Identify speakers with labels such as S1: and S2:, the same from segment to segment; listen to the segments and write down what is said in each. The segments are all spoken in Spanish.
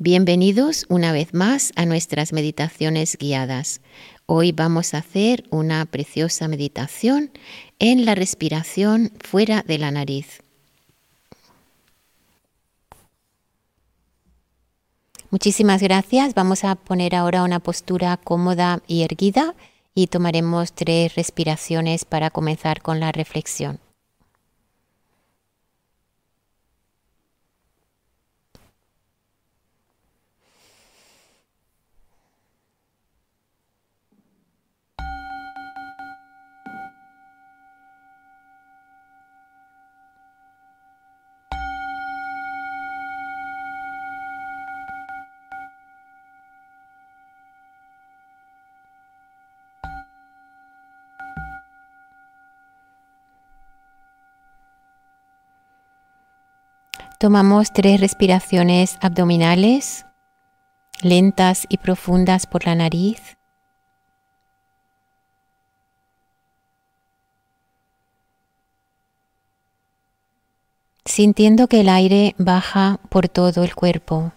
S1: Bienvenidos una vez más a nuestras meditaciones guiadas. Hoy vamos a hacer una preciosa meditación en la respiración fuera de la nariz. Muchísimas gracias. Vamos a poner ahora una postura cómoda y erguida y tomaremos tres respiraciones para comenzar con la reflexión. Tomamos tres respiraciones abdominales, lentas y profundas por la nariz. Sintiendo que el aire baja por todo el cuerpo.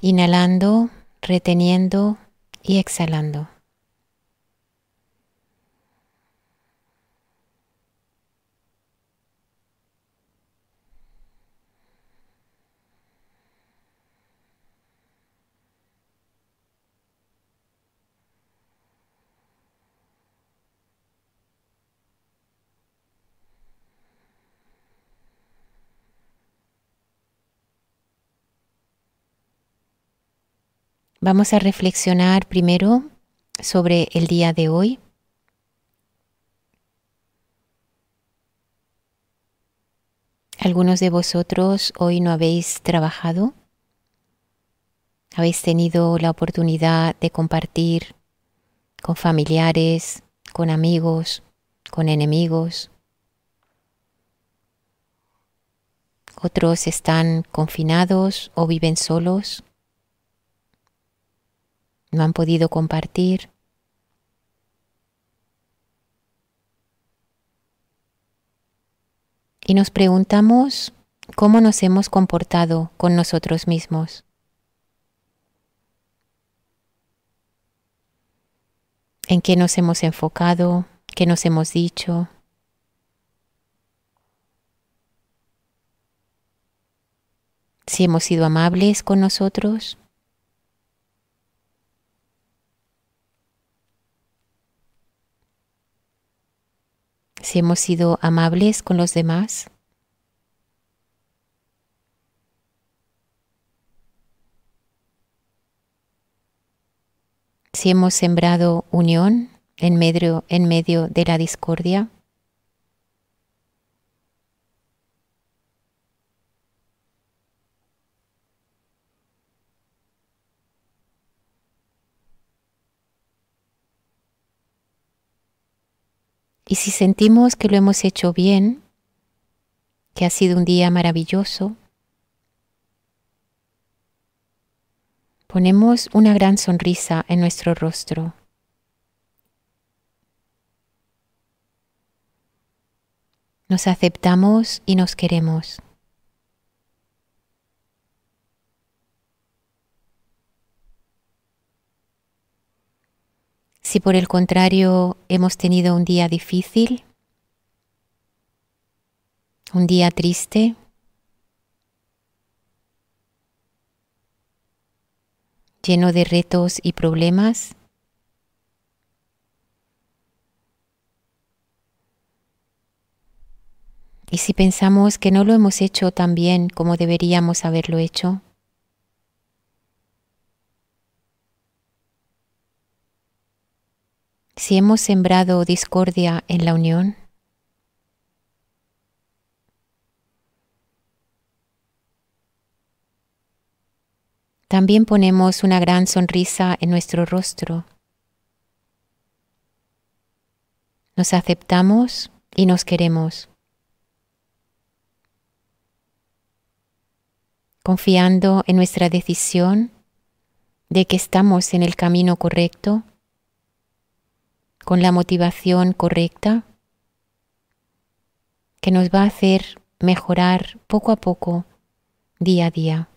S1: Inhalando, reteniendo y exhalando. Vamos a reflexionar primero sobre el día de hoy. Algunos de vosotros hoy no habéis trabajado, habéis tenido la oportunidad de compartir con familiares, con amigos, con enemigos. Otros están confinados o viven solos no han podido compartir. Y nos preguntamos cómo nos hemos comportado con nosotros mismos. ¿En qué nos hemos enfocado? ¿Qué nos hemos dicho? Si hemos sido amables con nosotros. Si hemos sido amables con los demás. Si hemos sembrado unión en medio, de la discordia. Y si sentimos que lo hemos hecho bien, que ha sido un día maravilloso, ponemos una gran sonrisa en nuestro rostro. Nos aceptamos y nos queremos. Si por el contrario hemos tenido un día difícil, un día triste, lleno de retos y problemas, y si pensamos que no lo hemos hecho tan bien como deberíamos haberlo hecho, si hemos sembrado discordia en la unión? También ponemos una gran sonrisa en nuestro rostro. Nos aceptamos y nos queremos. Confiando en nuestra decisión de que estamos en el camino correcto con la motivación correcta que nos va a hacer mejorar poco a poco, día a día.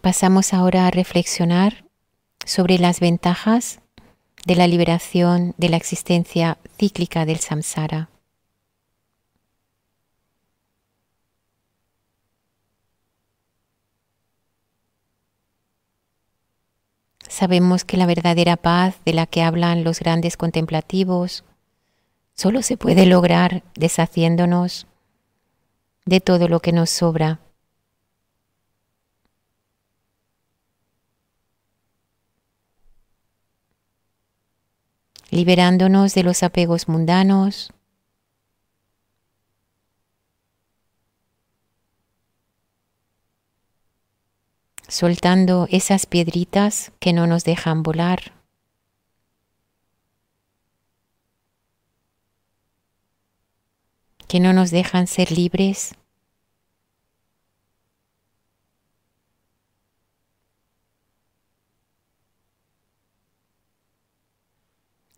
S1: Pasamos ahora a reflexionar sobre las ventajas de la liberación de la existencia cíclica del samsara. Sabemos que la verdadera paz de la que hablan los grandes contemplativos solo se puede lograr deshaciéndonos de todo lo que nos sobra liberándonos de los apegos mundanos, soltando esas piedritas que no nos dejan volar. que no nos dejan ser libres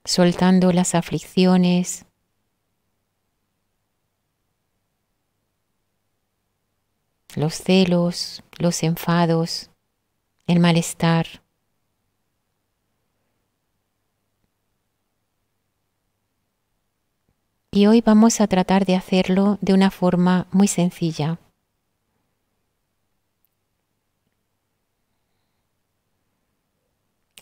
S1: soltando las aflicciones, los celos, los enfados, el malestar. Y hoy vamos a tratar de hacerlo de una forma muy sencilla.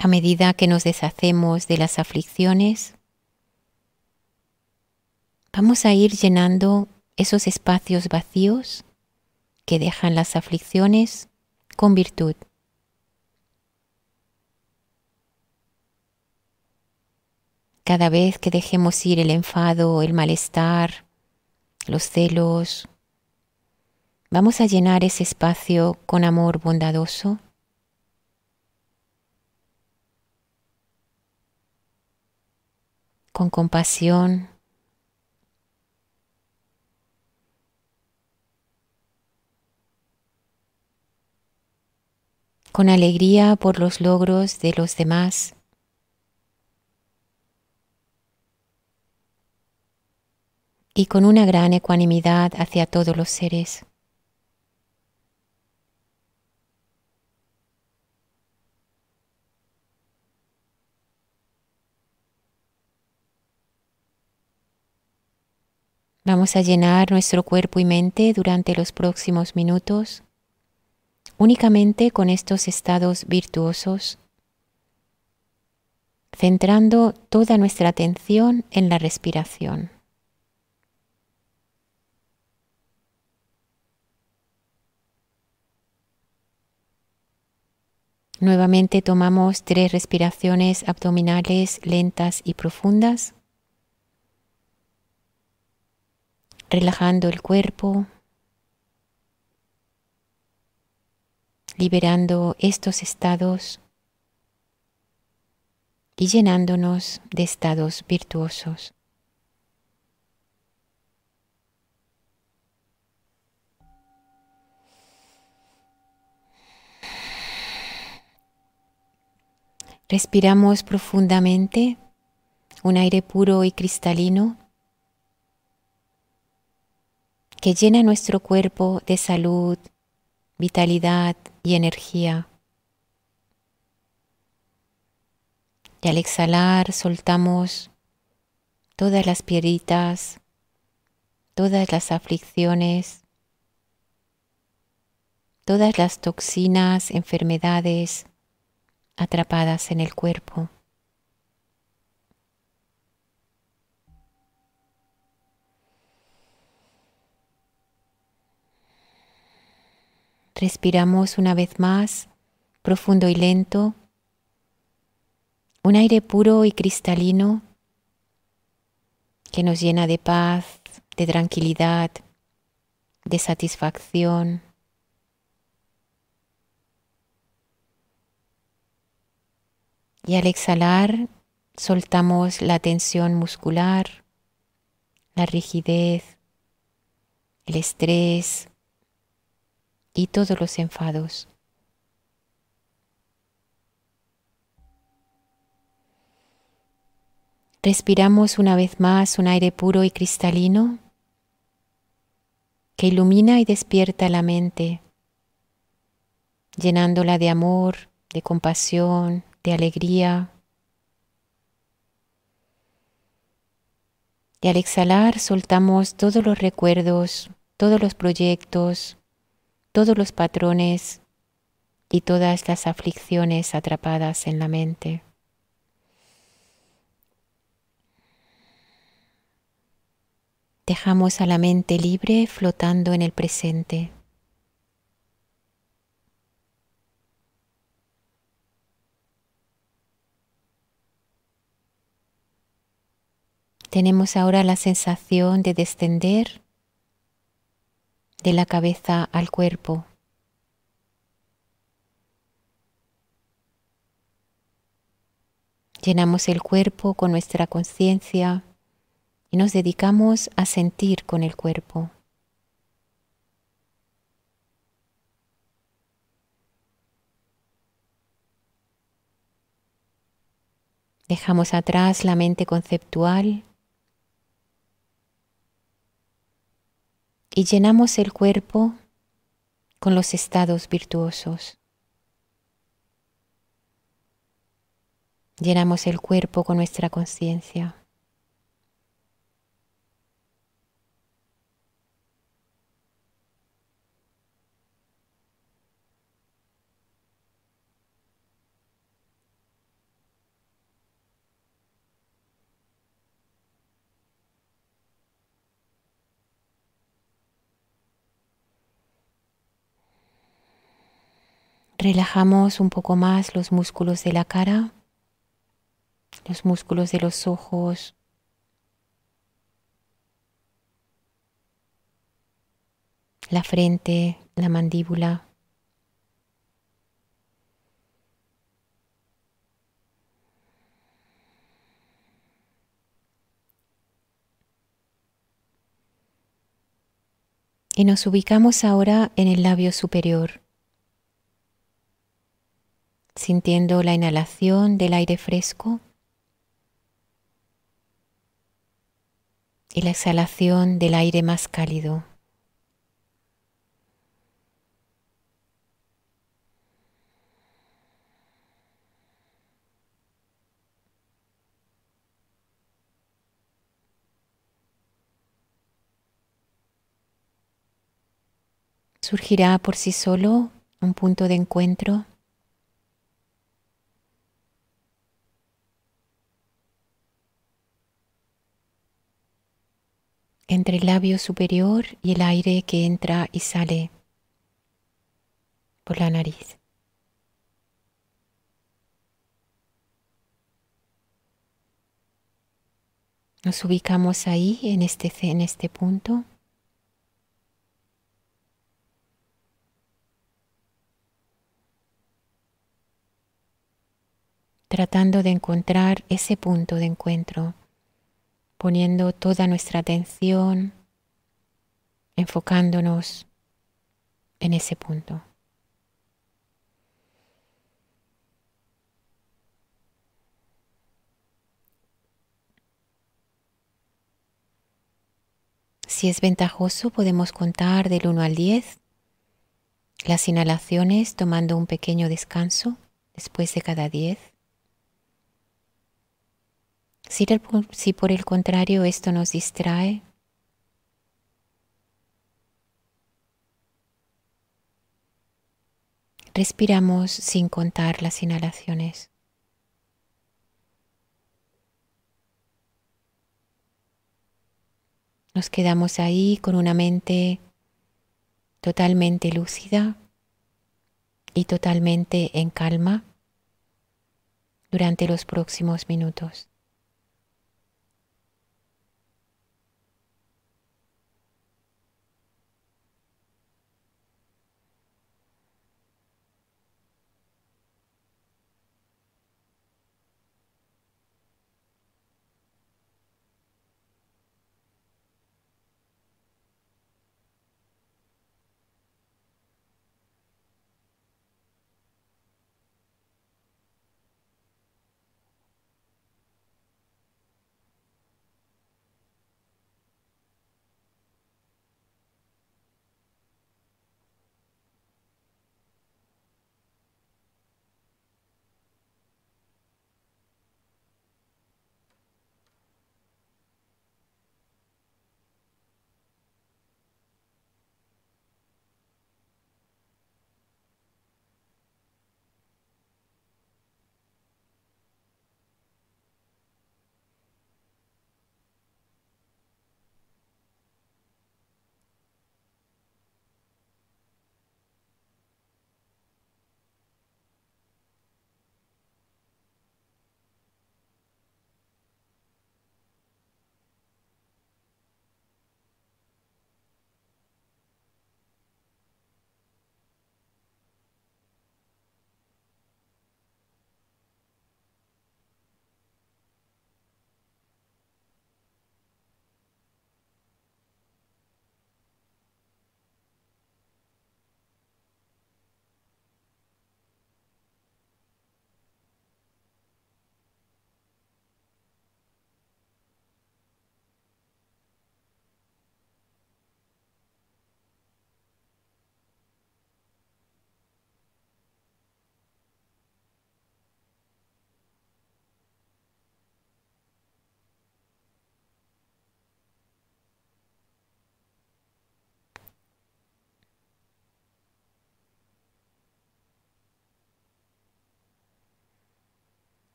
S1: A medida que nos deshacemos de las aflicciones, vamos a ir llenando esos espacios vacíos que dejan las aflicciones con virtud. Cada vez que dejemos ir el enfado, el malestar, los celos, vamos a llenar ese espacio con amor bondadoso con compasión. con alegría por los logros de los demás. y con una gran ecuanimidad hacia todos los seres. Vamos a llenar nuestro cuerpo y mente durante los próximos minutos únicamente con estos estados virtuosos, centrando toda nuestra atención en la respiración. Nuevamente tomamos tres respiraciones abdominales lentas y profundas. Relajando el cuerpo, liberando estos estados y llenándonos de estados virtuosos. Respiramos profundamente un aire puro y cristalino que llena nuestro cuerpo de salud, vitalidad y energía. Y al exhalar soltamos todas las piedritas, todas las aflicciones, todas las toxinas, enfermedades atrapadas en el cuerpo. Respiramos una vez más, profundo y lento, un aire puro y cristalino que nos llena de paz, de tranquilidad, de satisfacción. Y al exhalar, soltamos la tensión muscular, la rigidez, el estrés y todos los enfados. Respiramos una vez más un aire puro y cristalino que ilumina y despierta la mente, llenándola de amor, de compasión, de alegría. Y al exhalar soltamos todos los recuerdos, todos los proyectos, todos los patrones y todas las aflicciones atrapadas en la mente. Dejamos a la mente libre flotando en el presente. Tenemos ahora la sensación de descender de la cabeza al cuerpo. Llenamos el cuerpo con nuestra conciencia y nos dedicamos a sentir con el cuerpo. Dejamos atrás la mente conceptual y llenamos el cuerpo con los estados virtuosos. Llenamos el cuerpo con nuestra conciencia. Relajamos un poco más los músculos de la cara, los músculos de los ojos, la frente, la mandíbula. Y nos ubicamos ahora en el labio superior sintiendo la inhalación del aire fresco y la exhalación del aire más cálido. Surgirá por sí solo un punto de encuentro entre el labio superior y el aire que entra y sale por la nariz. Nos ubicamos ahí en este, en este punto. Tratando de encontrar ese punto de encuentro poniendo toda nuestra atención, enfocándonos en ese punto. Si es ventajoso, podemos contar del 1 al 10 las inhalaciones tomando un pequeño descanso después de cada 10. Si, por el contrario esto nos distrae, respiramos sin contar las inhalaciones. Nos quedamos ahí con una mente totalmente lúcida y totalmente en calma durante los próximos minutos.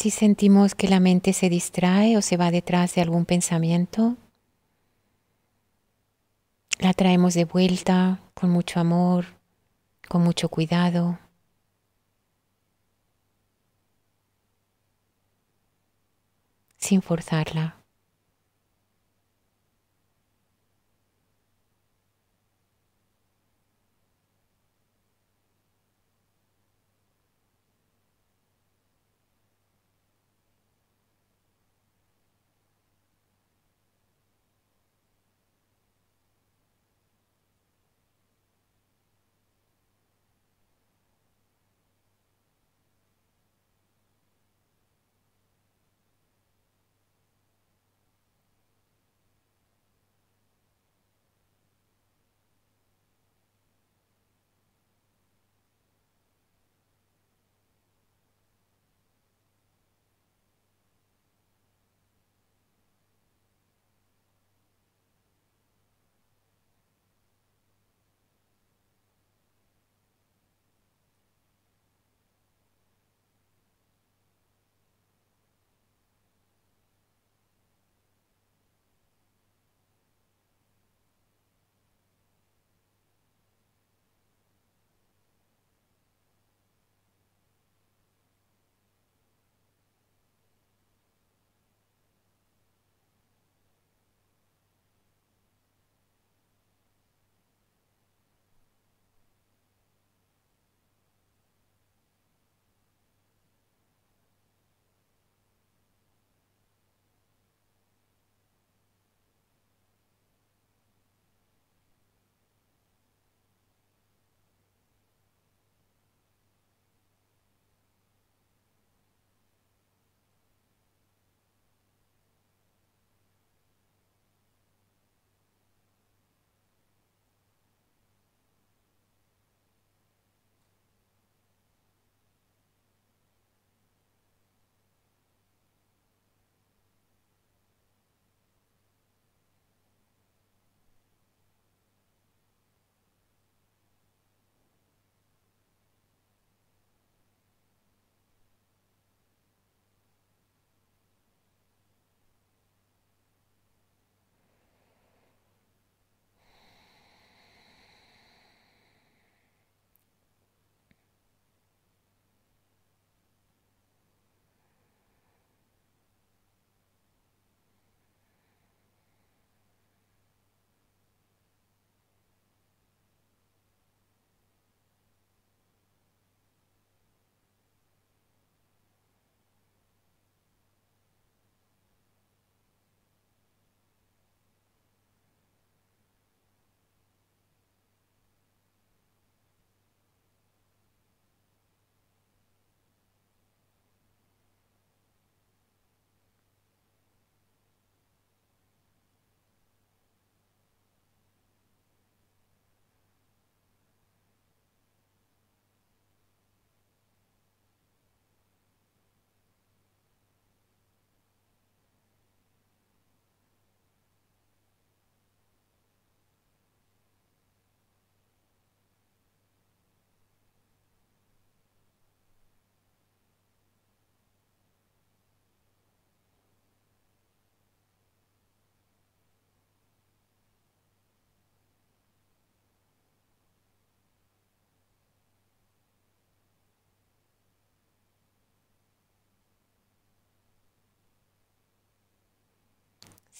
S1: Si sentimos que la mente se distrae o se va detrás de algún pensamiento, la traemos de vuelta con mucho amor, con mucho cuidado. sin forzarla.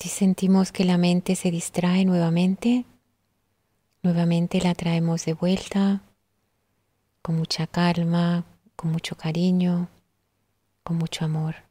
S1: Si sentimos que la mente se distrae nuevamente, nuevamente la traemos de vuelta con mucha calma, con mucho cariño, con mucho amor.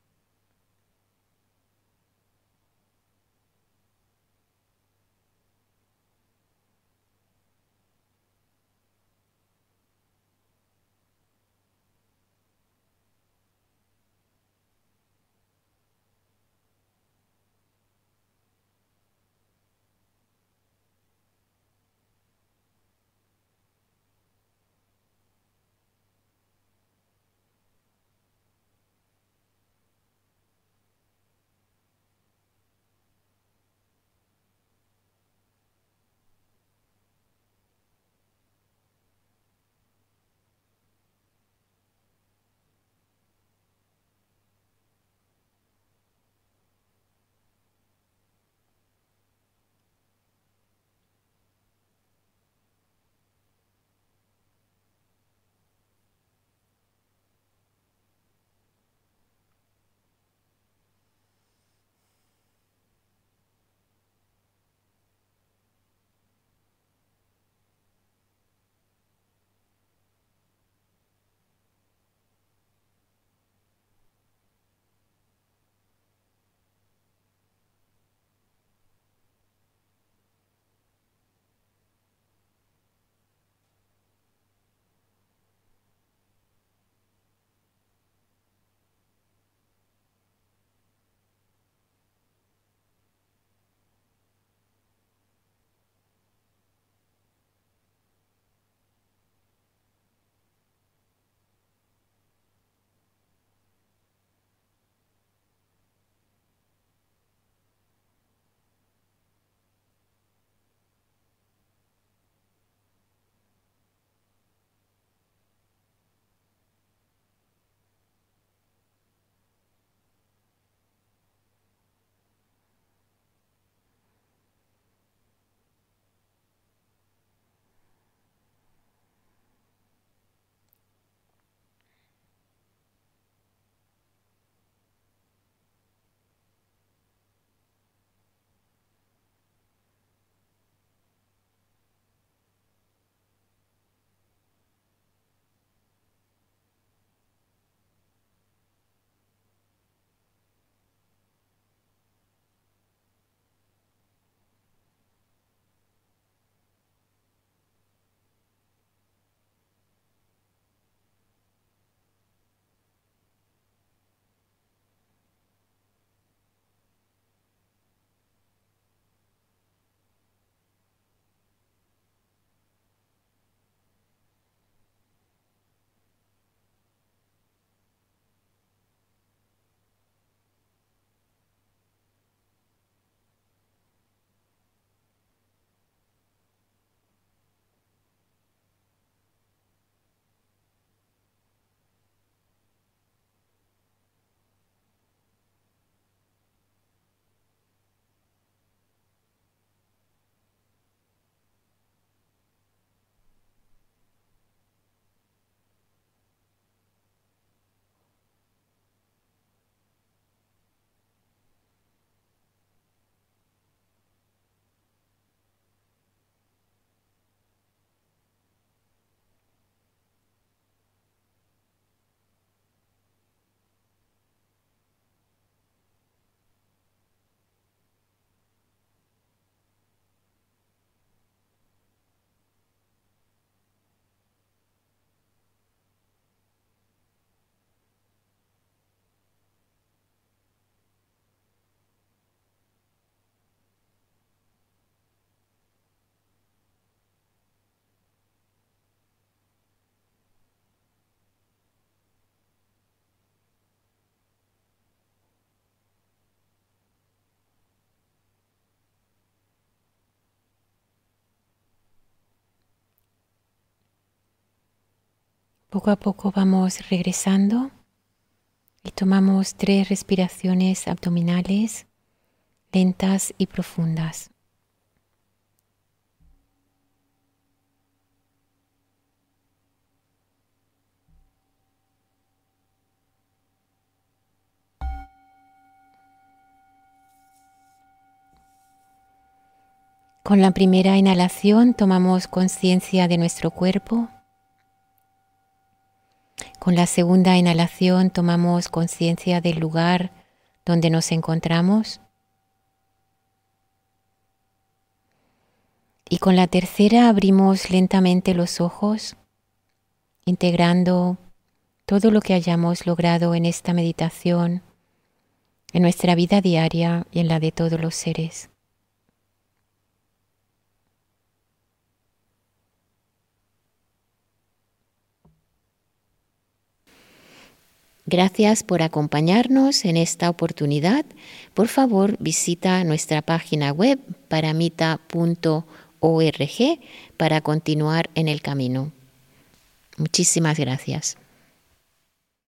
S1: Poco a poco vamos regresando y tomamos tres respiraciones abdominales lentas y profundas. Con la primera inhalación tomamos conciencia de nuestro cuerpo. Con la segunda inhalación tomamos conciencia del lugar donde nos encontramos. Y con la tercera abrimos lentamente los ojos, integrando todo lo que hayamos logrado en esta meditación, en nuestra vida diaria y en la de todos los seres. Gracias por acompañarnos en esta oportunidad. Por favor, visita nuestra página web paramita.org para continuar en el camino. Muchísimas gracias.